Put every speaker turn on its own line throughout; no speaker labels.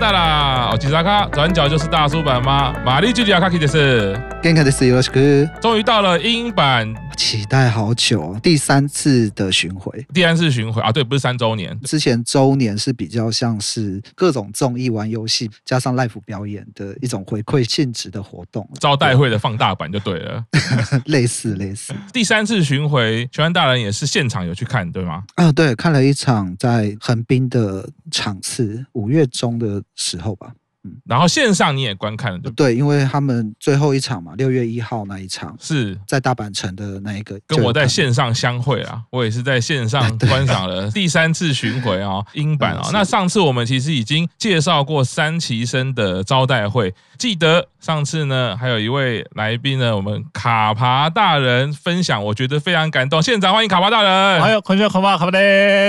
走过马卡达啦，哦，吉萨卡转角就是大叔坂吗？马力距离阿卡基的是，
健康的是よろしく。
终于到了英版，
期待好久，第三次的巡回，
第三次巡回啊，对，不是三周年，
之前周年是比较像是各种综艺、玩游戏加上 live 表演的一种回馈性质的活动，
招待会的放大版就对了，
类似类似。
第三次巡回，全安大人也是现场有去看，对吗？
啊，对，看了一场在横滨的场次，五月中。的时候吧。
嗯，然后线上你也观看了对不对？
对，因为他们最后一场嘛，六月一号那一场
是在
大阪城的那一个，
跟我在线上相会啊，我也是在线上 观赏了 第三次巡回啊，英版啊。那上次我们其实已经介绍过三期生的招待会，记得上次呢还有一位来宾呢，我们卡帕大人分享，我觉得非常感动。现场欢迎卡帕大人，
还有孔雀卡帕卡帕德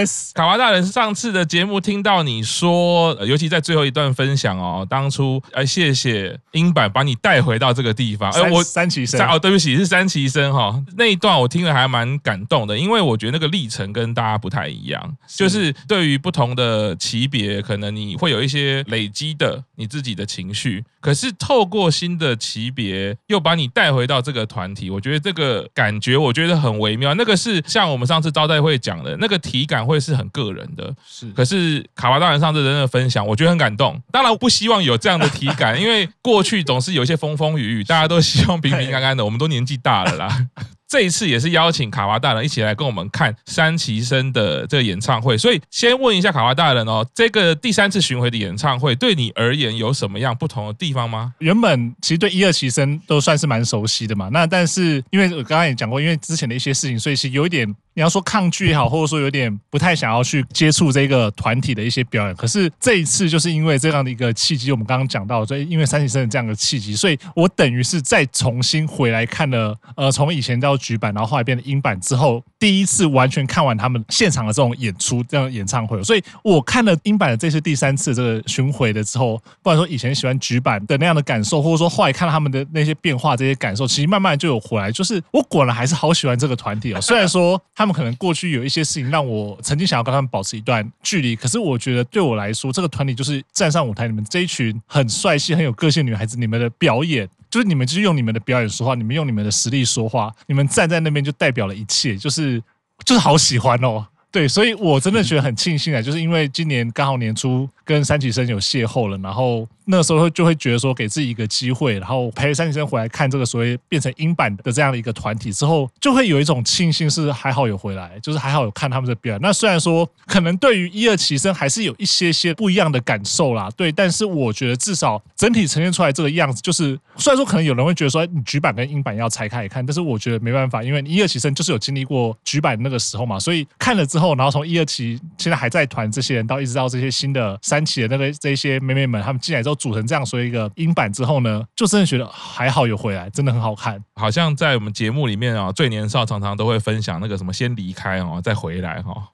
斯。
卡帕大人上次的节目听到你说，尤其在最后一段分享哦。当初哎，谢谢英版把你带回到这个地方。哎，我
三旗生
哦，对不起，是三旗生哈。那一段我听了还蛮感动的，因为我觉得那个历程跟大家不太一样，就是对于不同的级别，可能你会有一些累积的你自己的情绪，可是透过新的级别又把你带回到这个团体，我觉得这个感觉我觉得很微妙。那个是像我们上次招待会讲的那个体感会是很个人的，是。可是卡巴大人上次真的分享，我觉得很感动。当然我不希望。望有这样的体感，因为过去总是有一些风风雨雨，大家都希望平平安安的。我们都年纪大了啦。这一次也是邀请卡哇大人一起来跟我们看三期生的这个演唱会，所以先问一下卡哇大人哦，这个第三次巡回的演唱会对你而言有什么样不同的地方吗？
原本其实对一二期生都算是蛮熟悉的嘛，那但是因为我刚刚也讲过，因为之前的一些事情，所以是有一点你要说抗拒也好，或者说有点不太想要去接触这个团体的一些表演。可是这一次就是因为这样的一个契机，我们刚刚讲到，所以因为三期生的这样的契机，所以我等于是再重新回来看了，呃，从以前到。局版，然后后来变成英版之后，第一次完全看完他们现场的这种演出，这样演唱会，所以我看了英版的这次第三次这个巡回的之后，不管说以前喜欢局版的那样的感受，或者说后来看到他们的那些变化，这些感受，其实慢慢就有回来。就是我果然还是好喜欢这个团体哦，虽然说他们可能过去有一些事情让我曾经想要跟他们保持一段距离，可是我觉得对我来说，这个团体就是站上舞台，你们这一群很帅气、很有个性女孩子，你们的表演。就是你们就是用你们的表演说话，你们用你们的实力说话，你们站在那边就代表了一切，就是 就是好喜欢哦，对，所以我真的觉得很庆幸啊，就是因为今年刚好年初跟三期生有邂逅了，然后。那时候就会觉得说，给自己一个机会，然后陪三期生回来看这个所谓变成英版的这样的一个团体之后，就会有一种庆幸，是还好有回来，就是还好有看他们的表演。那虽然说可能对于一二期生还是有一些些不一样的感受啦，对，但是我觉得至少整体呈现出来这个样子，就是虽然说可能有人会觉得说，你局版跟英版要拆开来看，但是我觉得没办法，因为一二期生就是有经历过局版那个时候嘛，所以看了之后，然后从一二期现在还在团这些人，到一直到这些新的三期的那个这些妹妹们，他们进来之后组成这样，所以一个音版之后呢，就真的觉得还好有回来，真的很好看。
好像在我们节目里面啊，最年少常常都会分享那个什么先离开哦，再回来哈。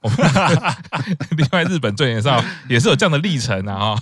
另外，日本最年少也是有这样的历程啊。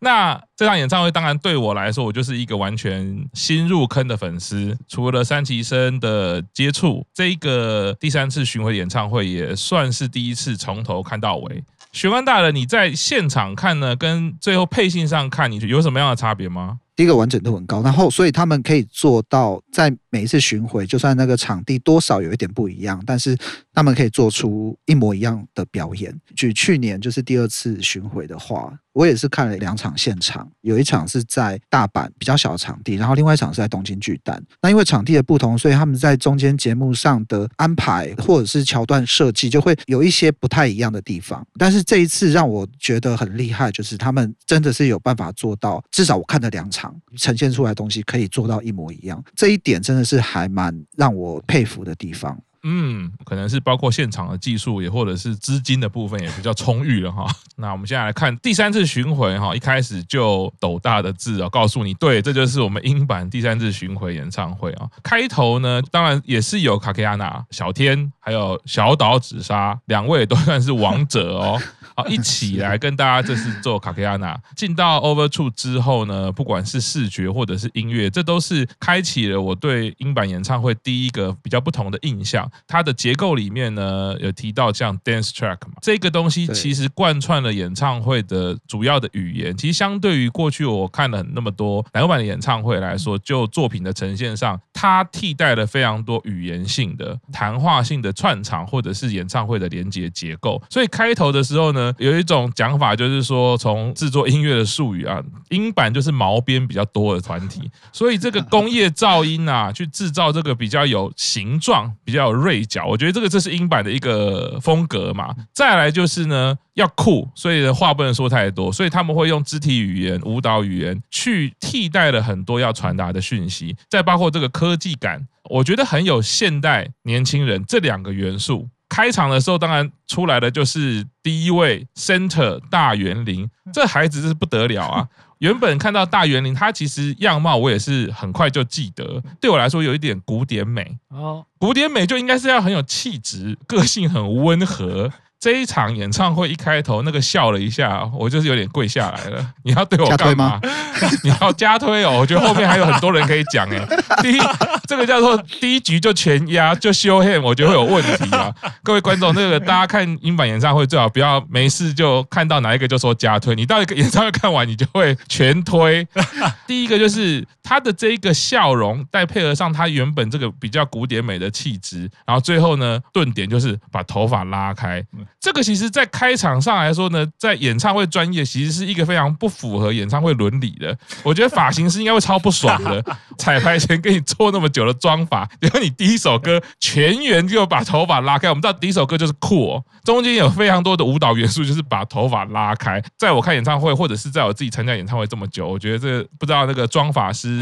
那这场演唱会当然对我来说，我就是一个完全新入坑的粉丝。除了三期生的接触，这一个第三次巡回演唱会也算是第一次从头看到尾。玄关大人，你在现场看呢，跟最后配信上看，你有什么样的差别吗？
第一个完整度很高，然后所以他们可以做到在每一次巡回，就算那个场地多少有一点不一样，但是他们可以做出一模一样的表演。举去年就是第二次巡回的话，我也是看了两场现场，有一场是在大阪比较小的场地，然后另外一场是在东京巨蛋。那因为场地的不同，所以他们在中间节目上的安排或者是桥段设计就会有一些不太一样的地方。但是这一次让我觉得很厉害，就是他们真的是有办法做到，至少我看了两场。呈现出来东西可以做到一模一样，这一点真的是还蛮让我佩服的地方。
嗯，可能是包括现场的技术，也或者是资金的部分也比较充裕了哈。那我们现在来看第三次巡回哈，一开始就斗大的字啊，告诉你，对，这就是我们英版第三次巡回演唱会啊。开头呢，当然也是有卡克亚娜、小天，还有小岛紫砂两位都算是王者哦。好，一起 来跟大家这次做卡克亚娜。进到 Overture 之后呢，不管是视觉或者是音乐，这都是开启了我对英版演唱会第一个比较不同的印象。它的结构里面呢有提到像 dance track 嘛，这个东西其实贯穿了演唱会的主要的语言。其实相对于过去我看了那么多乃木坂的演唱会来说，就作品的呈现上，它替代了非常多语言性的谈话性的串场或者是演唱会的连接结构。所以开头的时候呢，有一种讲法就是说，从制作音乐的术语啊，樱坂就是毛边比较多的团体，所以这个工业噪音啊，去制造这个比较有形状、比较有锐角，我觉得这个这是英版的一个风格嘛。再来就是呢，要酷，所以的话不能说太多，所以他们会用肢体语言、舞蹈语言去替代了很多要传达的讯息。再包括这个科技感，我觉得很有现代年轻人这两个元素。开场的时候，当然出来的就是第一位 center 大园林，这孩子是不得了啊！原本看到大园林，他其实样貌我也是很快就记得，对我来说有一点古典美。哦，古典美就应该是要很有气质，个性很温和。这一场演唱会一开头那个笑了一下，我就是有点跪下来了。你要对我干嘛？你要加推哦？我觉得后面还有很多人可以讲诶。第一，这个叫做第一局就全压就 show hand，我觉得会有问题啊。各位观众，那个大家看英版演唱会最好不要没事就看到哪一个就说加推。你到一个演唱会看完，你就会全推。第一个就是他的这一个笑容，再配合上他原本这个比较古典美的气质，然后最后呢，顿点就是把头发拉开。这个其实，在开场上来说呢，在演唱会专业其实是一个非常不符合演唱会伦理的。我觉得发型师应该会超不爽的。彩排前给你做那么久的妆发，然后你第一首歌全员就把头发拉开。我们知道第一首歌就是酷哦，中间有非常多的舞蹈元素，就是把头发拉开。在我看演唱会，或者是在我自己参加演唱会这么久，我觉得这不知道那个妆发师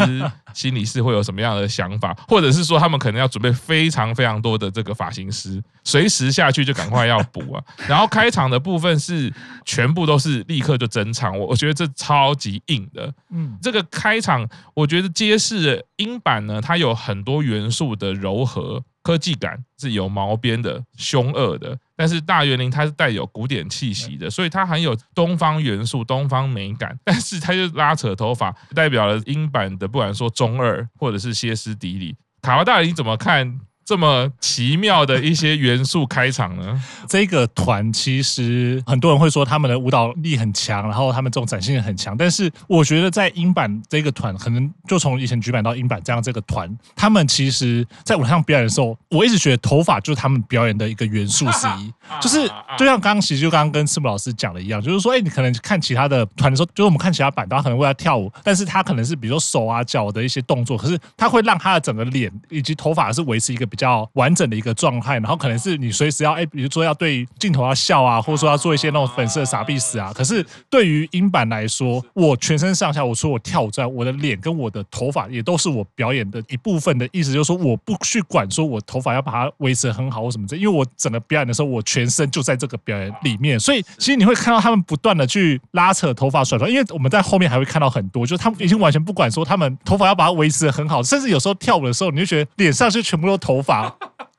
心里是会有什么样的想法，或者是说他们可能要准备非常非常多的这个发型师，随时下去就赶快要补啊。然后开场的部分是全部都是立刻就整场，我我觉得这超级硬的。嗯，这个开场我觉得揭示英版呢，它有很多元素的柔和科技感，是有毛边的凶恶的，但是大园林它是带有古典气息的，所以它很有东方元素、东方美感，但是它就拉扯头发，代表了英版的不管说中二或者是歇斯底里。卡瓦大，你怎么看？这么奇妙的一些元素开场呢？
这个团其实很多人会说他们的舞蹈力很强，然后他们这种展现力很强。但是我觉得在英版这个团，可能就从以前举版到英版这样这个团，他们其实在舞台上表演的时候，我一直觉得头发就是他们表演的一个元素之一。就是就像刚刚其实就刚刚跟赤木老师讲的一样，就是说，哎，你可能看其他的团的时候，就是我们看其他版，他可能为了跳舞，但是他可能是比如说手啊脚的一些动作，可是他会让他的整个脸以及头发是维持一个比较完整的一个状态，然后可能是你随时要哎，比如说要对镜头要笑啊，或者说要做一些那种粉色的傻逼死啊。可是对于樱坂来说，我全身上下，我说我跳舞之外，我的脸跟我的头发也都是我表演的一部分的意思，就是说我不去管说我头发要把它维持很好或什么的，因为我整个表演的时候，我全身就在这个表演里面，所以其实你会看到他们不断的去拉扯头发甩头，因为我们在后面还会看到很多，就是他们已经完全不管说他们头发要把它维持的很好，甚至有时候跳舞的时候，你就觉得脸上就全部都头法。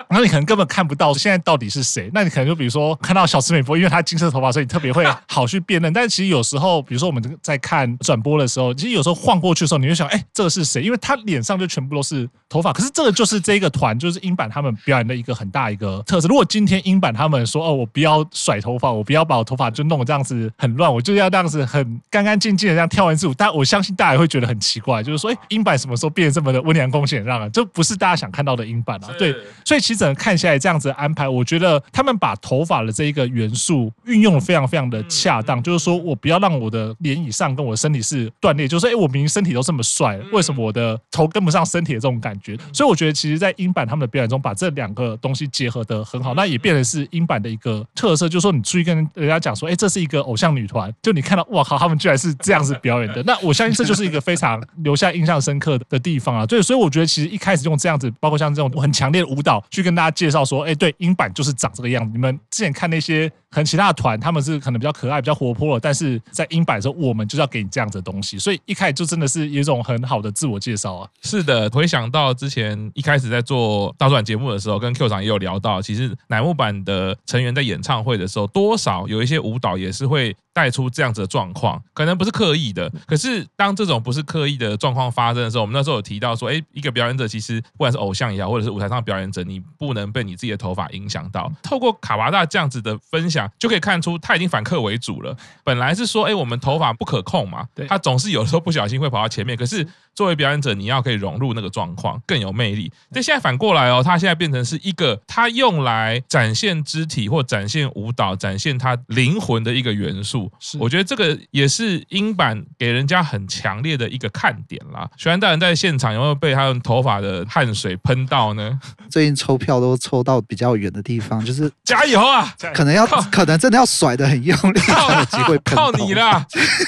然后你可能根本看不到现在到底是谁，那你可能就比如说看到小池美波，因为她金色头发，所以你特别会 好去辨认。但是其实有时候，比如说我们在看转播的时候，其实有时候晃过去的时候，你就想，哎，这个是谁？因为他脸上就全部都是头发。可是这个就是这个团，就是英版他们表演的一个很大一个特色。如果今天英版他们说，哦，我不要甩头发，我不要把我头发就弄得这样子很乱，我就要这样子很干干净净的这样跳完支舞，但我相信大家也会觉得很奇怪，就是说，哎，英版什么时候变得这么的温良恭俭让啊？这不是大家想看到的英版啊。对，所以其实整个看下来这样。子安排，我觉得他们把头发的这一个元素运用的非常非常的恰当。就是说我不要让我的脸以上跟我的身体是断裂，就是说，哎，我明明身体都这么帅，为什么我的头跟不上身体的这种感觉？所以我觉得，其实，在英版他们的表演中，把这两个东西结合的很好，那也变成是英版的一个特色。就是说，你出去跟人家讲说，哎，这是一个偶像女团，就你看到，哇靠，他们居然是这样子表演的，那我相信这就是一个非常留下印象深刻的地方啊。对，所以我觉得，其实一开始用这样子，包括像这种很强烈的舞蹈去跟大家介绍说。哎，对，英版就是长这个样子。你们之前看那些可能其他的团他们是可能比较可爱、比较活泼的，但是在英版的时候，我们就是要给你这样子的东西，所以一开始就真的是有一种很好的自我介绍啊。
是的，回想到之前一开始在做大转节目的时候，跟 Q 长也有聊到，其实乃木坂的成员在演唱会的时候，多少有一些舞蹈也是会带出这样子的状况，可能不是刻意的，可是当这种不是刻意的状况发生的时候，我们那时候有提到说，哎，一个表演者其实不管是偶像也好，或者是舞台上表演者，你不能被你自己的头发影响到。透过卡瓦大这样子的分享，就可以看出他已经反客为主了。本来是说，哎，我们头发不可控嘛，他总是有时候不小心会跑到前面，可是。作为表演者，你要可以融入那个状况，更有魅力。但现在反过来哦，他现在变成是一个他用来展现肢体或展现舞蹈、展现他灵魂的一个元素。是，我觉得这个也是英版给人家很强烈的一个看点啦。雪原大人在现场有没有被他们头发的汗水喷到呢？
最近抽票都抽到比较远的地方，就是
加油啊！
可能要可能真的要甩的很用力，才有机会
靠你啦。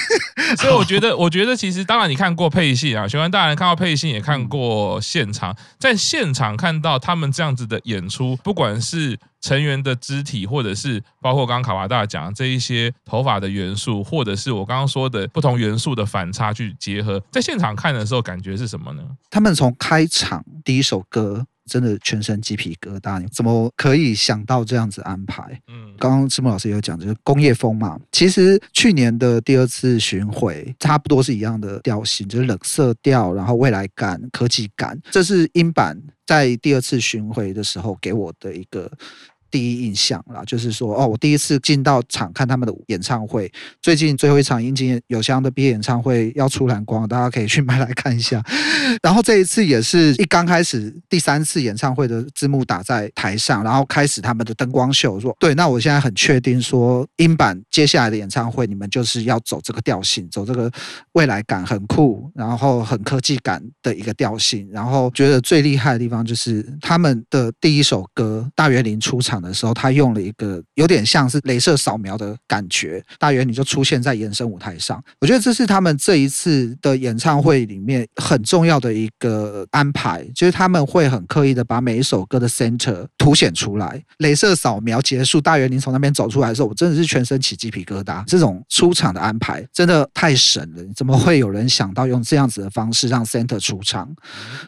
所以我觉得，我觉得其实当然你看过配戏啊，大人看到配信，也看过现场，在现场看到他们这样子的演出，不管是成员的肢体，或者是包括刚刚卡瓦大讲这一些头发的元素，或者是我刚刚说的不同元素的反差去结合，在现场看的时候，感觉是什么呢？
他们从开场第一首歌。真的全身鸡皮疙瘩，你怎么可以想到这样子安排？嗯，刚刚赤木老师有讲，就是工业风嘛。其实去年的第二次巡回差不多是一样的调性，就是冷色调，然后未来感、科技感，这是英版在第二次巡回的时候给我的一个。第一印象啦，就是说，哦，我第一次进到场看他们的演唱会。最近最后一场樱井有香的毕业演唱会要出蓝光，大家可以去买来看一下。然后这一次也是一刚开始第三次演唱会的字幕打在台上，然后开始他们的灯光秀。说，对，那我现在很确定说，英版接下来的演唱会你们就是要走这个调性，走这个未来感很酷，然后很科技感的一个调性。然后觉得最厉害的地方就是他们的第一首歌大园林出场的时候，他用了一个有点像是镭射扫描的感觉，大圆你就出现在延伸舞台上。我觉得这是他们这一次的演唱会里面很重要的一个安排，就是他们会很刻意的把每一首歌的 center 凸显出来。镭射扫描结束，大圆你从那边走出来的时候，我真的是全身起鸡皮疙瘩。这种出场的安排真的太神了！怎么会有人想到用这样子的方式让 center 出场？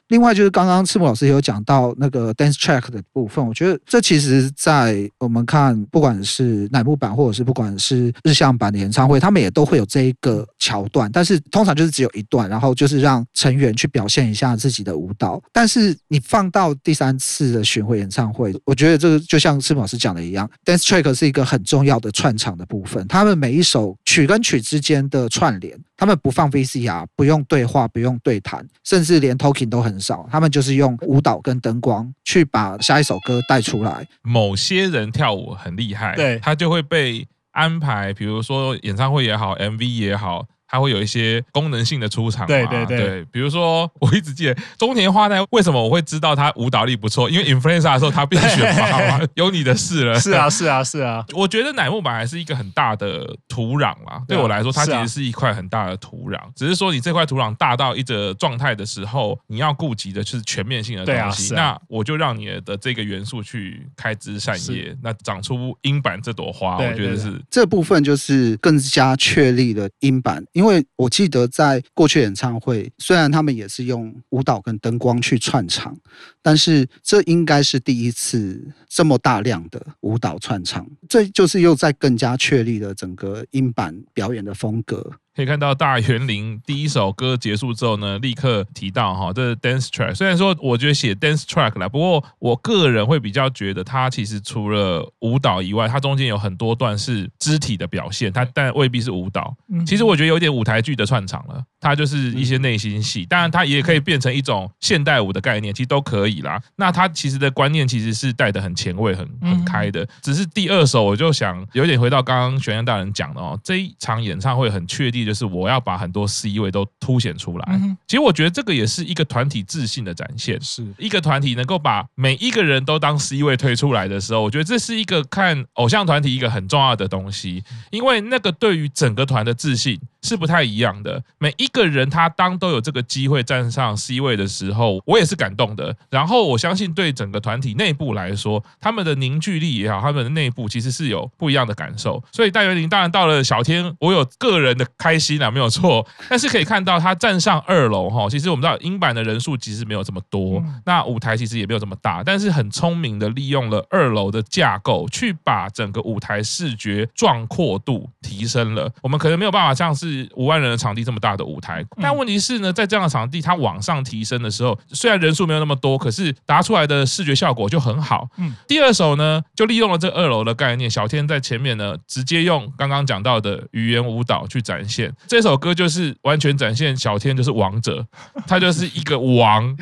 另外就是刚刚赤木老师也有讲到那个 dance track 的部分，我觉得这其实。在我们看，不管是乃木坂或者是不管是日向坂的演唱会，他们也都会有这一个桥段，但是通常就是只有一段，然后就是让成员去表现一下自己的舞蹈。但是你放到第三次的巡回演唱会，我觉得这个就像赤木老师讲的一样，dance track 是一个很重要的串场的部分。他们每一首曲跟曲之间的串联，他们不放 VCR，不用对话，不用对谈，甚至连 talking 都很少，他们就是用舞蹈跟灯光去把下一首歌带出来。
某些人跳舞很厉害，对，他就会被安排，比如说演唱会也好，MV 也好。它会有一些功能性的出场嘛，对对对，对，比如说我一直记得中田花奈为什么我会知道他舞蹈力不错？因为 Influenza 的时候他变选拔嘛，有你的事了。
是啊是啊是啊，
我觉得乃木坂还是一个很大的土壤啦。对我来说，它其实是一块很大的土壤。只是说你这块土壤大到一个状态的时候，你要顾及的就是全面性的东西。那我就让你的这个元素去开枝散叶，那长出英版这朵花。我觉得是
这部分就是更加确立了英版。因因为我记得在过去演唱会，虽然他们也是用舞蹈跟灯光去串场，但是这应该是第一次这么大量的舞蹈串场，这就是又在更加确立了整个音版表演的风格。
可以看到大园林第一首歌结束之后呢，立刻提到哈，这是 dance track。虽然说我觉得写 dance track 啦，不过我个人会比较觉得它其实除了舞蹈以外，它中间有很多段是肢体的表现，它但未必是舞蹈。其实我觉得有点舞台剧的串场了，它就是一些内心戏。当然，它也可以变成一种现代舞的概念，其实都可以啦。那它其实的观念其实是带的很前卫、很很开的。只是第二首我就想有点回到刚刚玄彦大人讲的哦，这一场演唱会很确定。就是我要把很多 C 位都凸显出来。其实我觉得这个也是一个团体自信的展现。是一个团体能够把每一个人都当 C 位推出来的时候，我觉得这是一个看偶像团体一个很重要的东西。因为那个对于整个团的自信，是不太一样的。每一个人他当都有这个机会站上 C 位的时候，我也是感动的。然后我相信对整个团体内部来说，他们的凝聚力也好，他们的内部其实是有不一样的感受。所以戴元林当然到了小天，我有个人的开心啊，没有错。但是可以看到他站上二楼哈，其实我们知道英版的人数其实没有这么多，那舞台其实也没有这么大，但是很聪明的利用了二楼的架构，去把整个舞台视觉壮阔度提升了。我们可能没有办法像是五万人的场地这么大的舞台，但问题是呢，在这样的场地它往上提升的时候，虽然人数没有那么多，可是达出来的视觉效果就很好。嗯，第二首呢，就利用了这二楼的概念，小天在前面呢，直接用刚刚讲到的语言舞蹈去展现这首歌，就是完全展现小天就是王者，他就是一个王。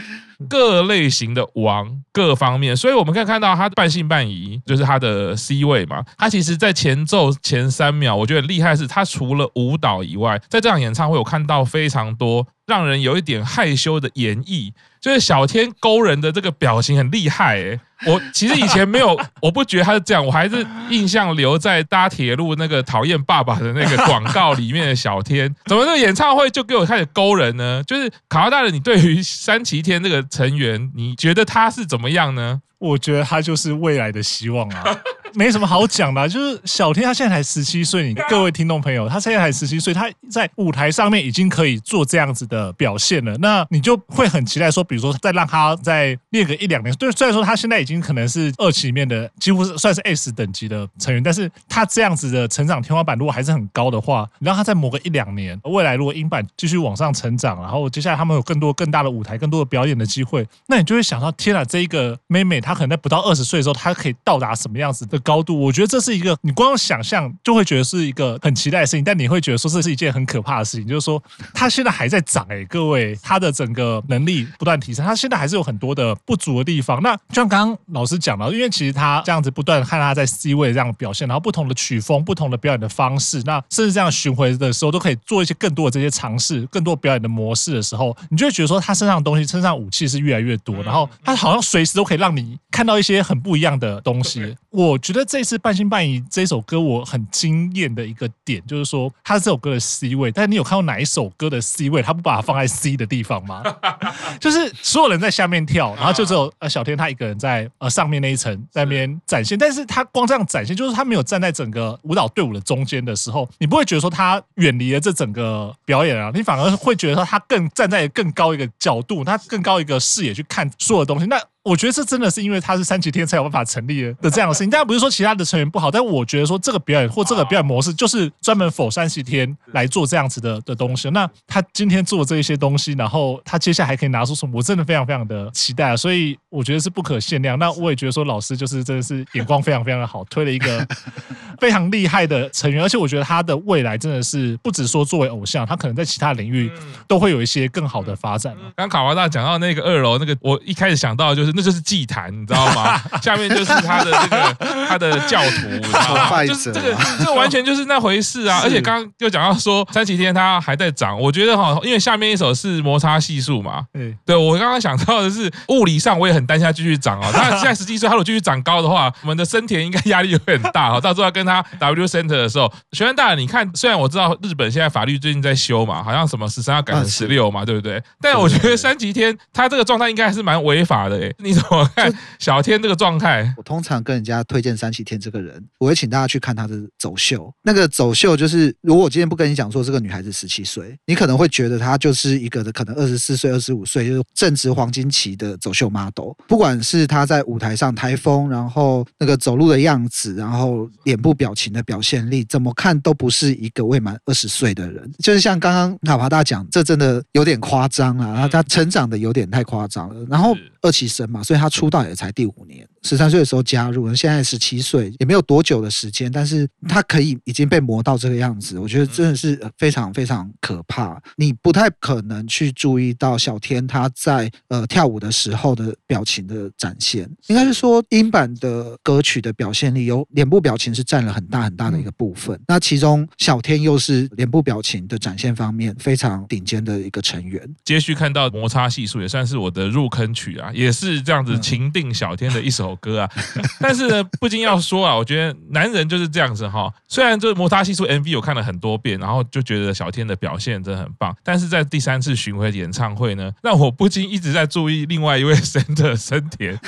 各类型的王，各方面，所以我们可以看到他半信半疑，就是他的 C 位嘛。他其实，在前奏前三秒，我觉得厉害是，他除了舞蹈以外，在这场演唱会，我看到非常多让人有一点害羞的演绎。就是小天勾人的这个表情很厉害诶，我其实以前没有，我不觉得他是这样，我还是印象留在搭铁路那个讨厌爸爸的那个广告里面的小天，怎么这个演唱会就给我开始勾人呢？就是卡拉大人，你对于三崎天这个成员，你觉得他是怎么样呢？
我觉得他就是未来的希望啊。没什么好讲的，就是小天他现在才十七岁，你各位听众朋友，他现在才十七岁，他在舞台上面已经可以做这样子的表现了，那你就会很期待说，比如说再让他再练个一两年。对，虽然说他现在已经可能是二期里面的几乎是算是 S 等级的成员，但是他这样子的成长天花板如果还是很高的话，你让他再磨个一两年，未来如果英版继续往上成长，然后接下来他们有更多更大的舞台、更多的表演的机会，那你就会想到，天啊，这一个妹妹她可能在不到二十岁的时候，她可以到达什么样子的高度？我觉得这是一个你光想象就会觉得是一个很期待的事情，但你会觉得说这是一件很可怕的事情，就是说 他现在还在涨哎，各位，他的整个能力不断提升，他现在还是有很多的不足的地方。那就像刚刚老师讲了，因为其实他这样子不断看他在 C 位这样表现，然后不同的曲风、不同的表演的方式，那甚至这样巡回的时候都可以做一些更多的这些尝试、更多表演的模式的时候，你就会觉得说他身上的东西、身上武器是越来越多，然后他好像随时都可以让你看到一些很不一样的东西。我觉得这次半信半疑这首歌我很惊艳的一个点，就是说他是这首歌的 C 位，但是你有看到哪一首歌的 C 位，他不把它放在 C 的地方吗？就是所有人在下面跳，然后就只有呃小天他一个人在呃上面那一层在那边展现，但是他光这样展现，就是他没有站在整个舞蹈队伍的中间的时候，你不会觉得说他远离了这整个表演啊，你反而会觉得说他更站在更高一个角度，他更高一个视野去看所有的东西，那。我觉得这真的是因为他是三级天才有办法成立的这样的事情，当然不是说其他的成员不好，但我觉得说这个表演或这个表演模式就是专门 for 三级天来做这样子的的东西。那他今天做这一些东西，然后他接下来还可以拿出什么？我真的非常非常的期待啊！所以我觉得是不可限量。那我也觉得说老师就是真的是眼光非常非常的好，推了一个 非常厉害的成员，而且我觉得他的未来真的是不止说作为偶像，他可能在其他领域都会有一些更好的发展。
刚卡瓦大讲到那个二楼那个，我一开始想到的就是。那就是祭坛，你知道吗？下面就是他的这个 他的教徒，你知道吗？就是这个这个完全就是那回事啊！而且刚刚又讲到说三级天他还在涨，我觉得哈，因为下面一首是摩擦系数嘛，对，对我刚刚想到的是物理上我也很担心他继续涨啊。那现在十七岁，他如果继续长高的话，我们的森田应该压力会很大哈。到时候要跟他 W Center 的时候，学员大人，你看，虽然我知道日本现在法律最近在修嘛，好像什么十三要改成十六嘛，对不对？但我觉得三级天他这个状态应该还是蛮违法的诶。你怎么看小天这个状态？
我通常跟人家推荐三七天这个人，我会请大家去看他的走秀。那个走秀就是，如果我今天不跟你讲说这个女孩子十七岁，你可能会觉得她就是一个的可能二十四岁、二十五岁，就是正值黄金期的走秀 model。不管是她在舞台上台风，然后那个走路的样子，然后脸部表情的表现力，怎么看都不是一个未满二十岁的人。就是像刚刚卡帕大讲，这真的有点夸张了，然后他成长的有点太夸张了。然后二期生嘛，所以他出道也才第五年。十三岁的时候加入，现在十七岁，也没有多久的时间，但是他可以已经被磨到这个样子，我觉得真的是非常非常可怕。你不太可能去注意到小天他在呃跳舞的时候的表情的展现，应该是说英版的歌曲的表现力有脸部表情是占了很大很大的一个部分。那其中小天又是脸部表情的展现方面非常顶尖的一个成员。
接续看到摩擦系数也算是我的入坑曲啊，也是这样子情定小天的一首。首歌啊。但是呢，不禁要说啊，我觉得男人就是这样子哈。虽然这摩擦系数 MV 我看了很多遍，然后就觉得小天的表现真的很棒，但是在第三次巡回演唱会呢，让我不禁一直在注意另外一位神的生田。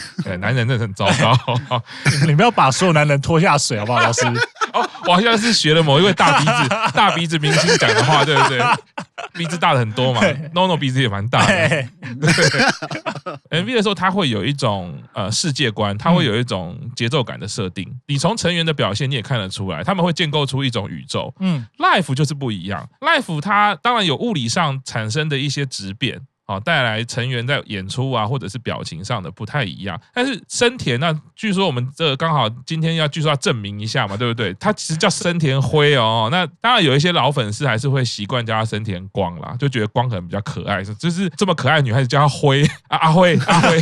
男人真的很糟糕，
你不要把所有男人拖下水好不好，老师？
哦，我好像是学了某一位大鼻子大鼻子明星讲的话，对不对？鼻子大的很多嘛，NONO 鼻子也蛮大的。对 MV 的时候，他会有一种呃世界观，他会有一种节奏感的设定。你从成员的表现，你也看得出来，他们会建构出一种宇宙。嗯，Life 就是不一样，Life 它当然有物理上产生的一些质变。啊，带来成员在演出啊，或者是表情上的不太一样。但是生田那据说我们这刚好今天要据说要证明一下嘛，对不对？他其实叫生田辉哦。那当然有一些老粉丝还是会习惯叫他生田光啦，就觉得光可能比较可爱，就是这么可爱的女孩子叫他辉啊阿辉阿辉。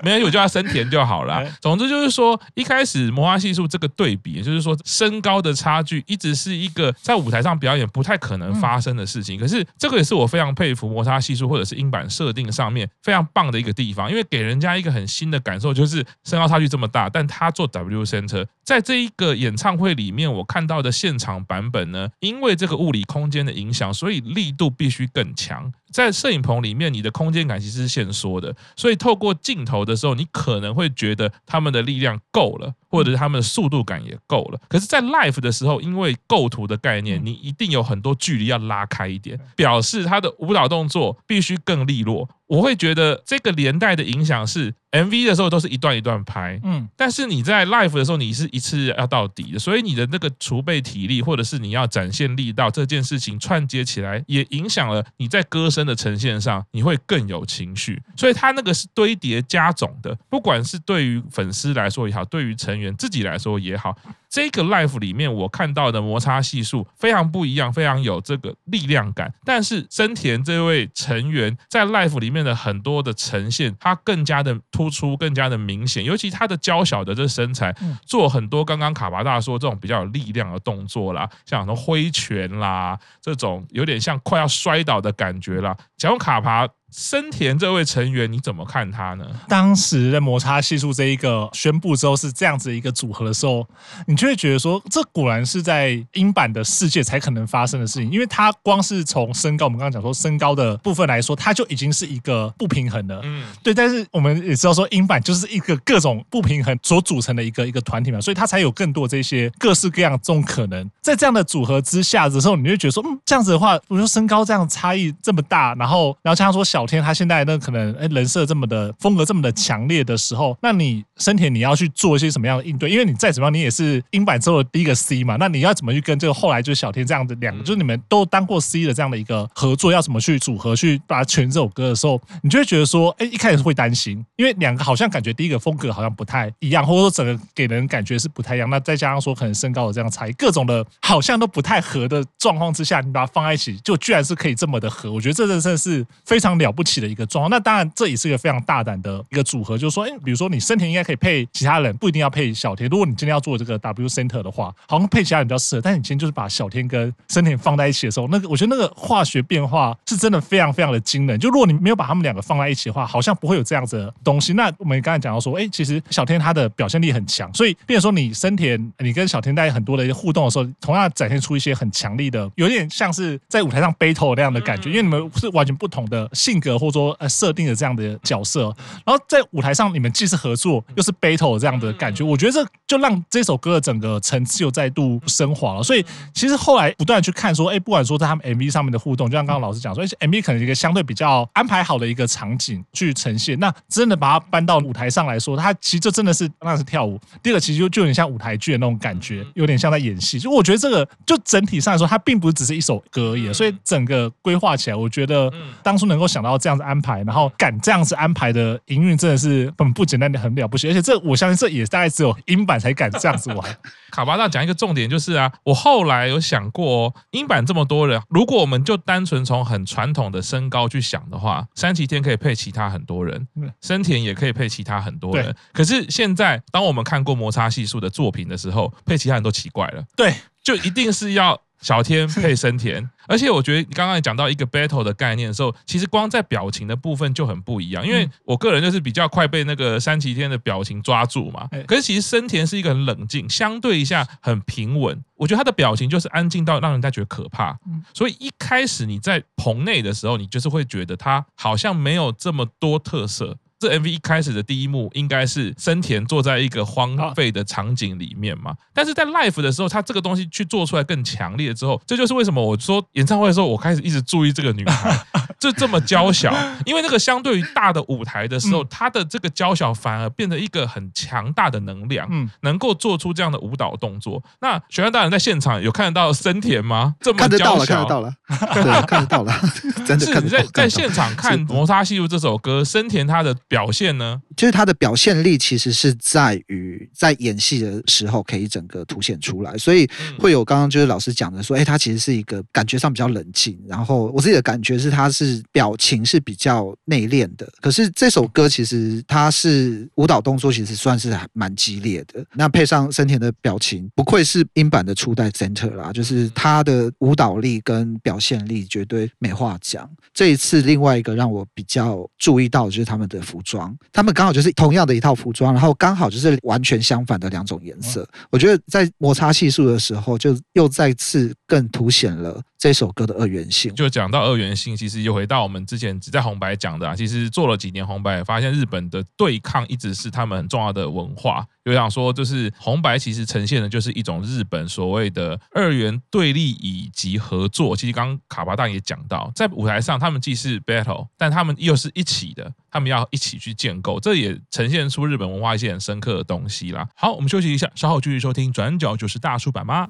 阿没有，我叫他生田就好了。总之就是说，一开始摩擦系数这个对比，就是说身高的差距一直是一个在舞台上表演不太可能发生的事情。可是这个也是我非常佩服摩擦系数或者是音版设定上面非常棒的一个地方，因为给人家一个很新的感受，就是身高差距这么大，但他做 W Center，在这一个演唱会里面，我看到的现场版本呢，因为这个物理空间的影响，所以力度必须更强。在摄影棚里面，你的空间感其实是限缩的，所以透过镜头的时候，你可能会觉得他们的力量够了。或者是他们的速度感也够了，可是，在 live 的时候，因为构图的概念，你一定有很多距离要拉开一点，表示他的舞蹈动作必须更利落。我会觉得这个连带的影响是，MV 的时候都是一段一段拍，嗯，但是你在 live 的时候，你是一次要到底的，所以你的那个储备体力，或者是你要展现力道这件事情串接起来，也影响了你在歌声的呈现上，你会更有情绪。所以它那个是堆叠加总的，不管是对于粉丝来说也好，对于成员自己来说也好，这个 life 里面我看到的摩擦系数非常不一样，非常有这个力量感。但是森田这位成员在 life 里面的很多的呈现，他更加的突出，更加的明显。尤其他的娇小的这身材，做很多刚刚卡巴大说这种比较有力量的动作啦，像什么挥拳啦，这种有点像快要摔倒的感觉啦，讲卡巴。生田这位成员，你怎么看他呢？
当时的摩擦系数这一个宣布之后是这样子一个组合的时候，你就会觉得说，这果然是在英版的世界才可能发生的事情，因为他光是从身高，我们刚刚讲说身高的部分来说，他就已经是一个不平衡的，嗯，对。但是我们也知道说，英版就是一个各种不平衡所组成的一个一个团体嘛，所以他才有更多这些各式各样这种可能。在这样的组合之下的时候，你就会觉得说，嗯，这样子的话，我说身高这样差异这么大，然后然后加上说小。小天他现在那可能哎人设这么的风格这么的强烈的时候，那你生田你要去做一些什么样的应对？因为你再怎么样，你也是英版之后的第一个 C 嘛，那你要怎么去跟这个后来就是小天这样的两个，就是你们都当过 C 的这样的一个合作，要怎么去组合去把它全这首歌的时候，你就会觉得说，哎，一开始会担心，因为两个好像感觉第一个风格好像不太一样，或者说整个给人感觉是不太一样。那再加上说可能身高的这样差异，各种的好像都不太合的状况之下，你把它放在一起，就居然是可以这么的合，我觉得这真的是非常了了不起的一个状况。那当然，这也是一个非常大胆的一个组合，就是说，哎，比如说你生田应该可以配其他人，不一定要配小天。如果你今天要做这个 W Center 的话，好像配其他人比较适合。但你今天就是把小天跟生田放在一起的时候，那个我觉得那个化学变化是真的非常非常的惊人。就如果你没有把他们两个放在一起的话，好像不会有这样子的东西。那我们刚才讲到说，哎，其实小天他的表现力很强，所以，比如说你生田，你跟小天在很多的一些互动的时候，同样展现出一些很强力的，有点像是在舞台上 battle 那样的感觉，因为你们是完全不同的性格或者说呃设定的。这样的角色，然后在舞台上，你们既是合作又是 battle 这样的感觉，我觉得这就让这首歌的整个层次又再度升华了。所以其实后来不断去看说，哎，不管说在他们 MV 上面的互动，就像刚刚老师讲说，MV 可能一个相对比较安排好的一个场景去呈现，那真的把它搬到舞台上来说，它其实就真的是那是跳舞。第二个其实就就有点像舞台剧的那种感觉，有点像在演戏。就我觉得这个就整体上来说，它并不是只是一首歌而已。所以整个规划起来，我觉得当初能够想到这样子安排，然后敢。这样子安排的营运真的是很不简单的，很了不起。而且这我相信这也大概只有英版才敢这样子玩。
卡巴大讲一个重点就是啊，我后来有想过哦，英版这么多人，如果我们就单纯从很传统的身高去想的话，山崎天可以配其他很多人，生田也可以配其他很多人。可是现在当我们看过摩擦系数的作品的时候，配其他人都奇怪了。
对。
就一定是要。小天配生田，而且我觉得你刚刚也讲到一个 battle 的概念的时候，其实光在表情的部分就很不一样。因为我个人就是比较快被那个三崎天的表情抓住嘛，可是其实生田是一个很冷静，相对一下很平稳。我觉得他的表情就是安静到让人家觉得可怕。所以一开始你在棚内的时候，你就是会觉得他好像没有这么多特色。这 MV 一开始的第一幕应该是生田坐在一个荒废的场景里面嘛，但是在 Life 的时候，他这个东西去做出来更强烈之后，这就是为什么我说演唱会的时候，我开始一直注意这个女孩，就这么娇小，因为那个相对于大的舞台的时候，他的这个娇小反而变得一个很强大的能量，嗯，能够做出这样的舞蹈动作。那玄幻大人在现场有看得到森田吗？这么娇小，
看得到了，看得到了，对，看得到了，真的。
是你在在现场看《摩擦系数》这首歌，森田他的。表现呢，
就是他的表现力其实是在于在演戏的时候可以整个凸显出来，所以会有刚刚就是老师讲的说，哎，他其实是一个感觉上比较冷静，然后我自己的感觉是他是表情是比较内敛的。可是这首歌其实它是舞蹈动作其实算是还蛮激烈的，那配上森田的表情，不愧是英版的初代 Center 啦，就是他的舞蹈力跟表现力绝对没话讲。这一次另外一个让我比较注意到的就是他们的服。服装，他们刚好就是同样的一套服装，然后刚好就是完全相反的两种颜色。我觉得在摩擦系数的时候，就又再次更凸显了这首歌的二元性。
就讲到二元性，其实又回到我们之前只在红白讲的啊，其实做了几年红白，发现日本的对抗一直是他们很重要的文化。就想说，就是红白其实呈现的就是一种日本所谓的二元对立以及合作。其实刚刚卡巴大也讲到，在舞台上他们既是 battle，但他们又是一起的，他们要一起去建构，这也呈现出日本文化一些很深刻的东西啦。好，我们休息一下，稍后继续收听《转角就是大叔版》吗？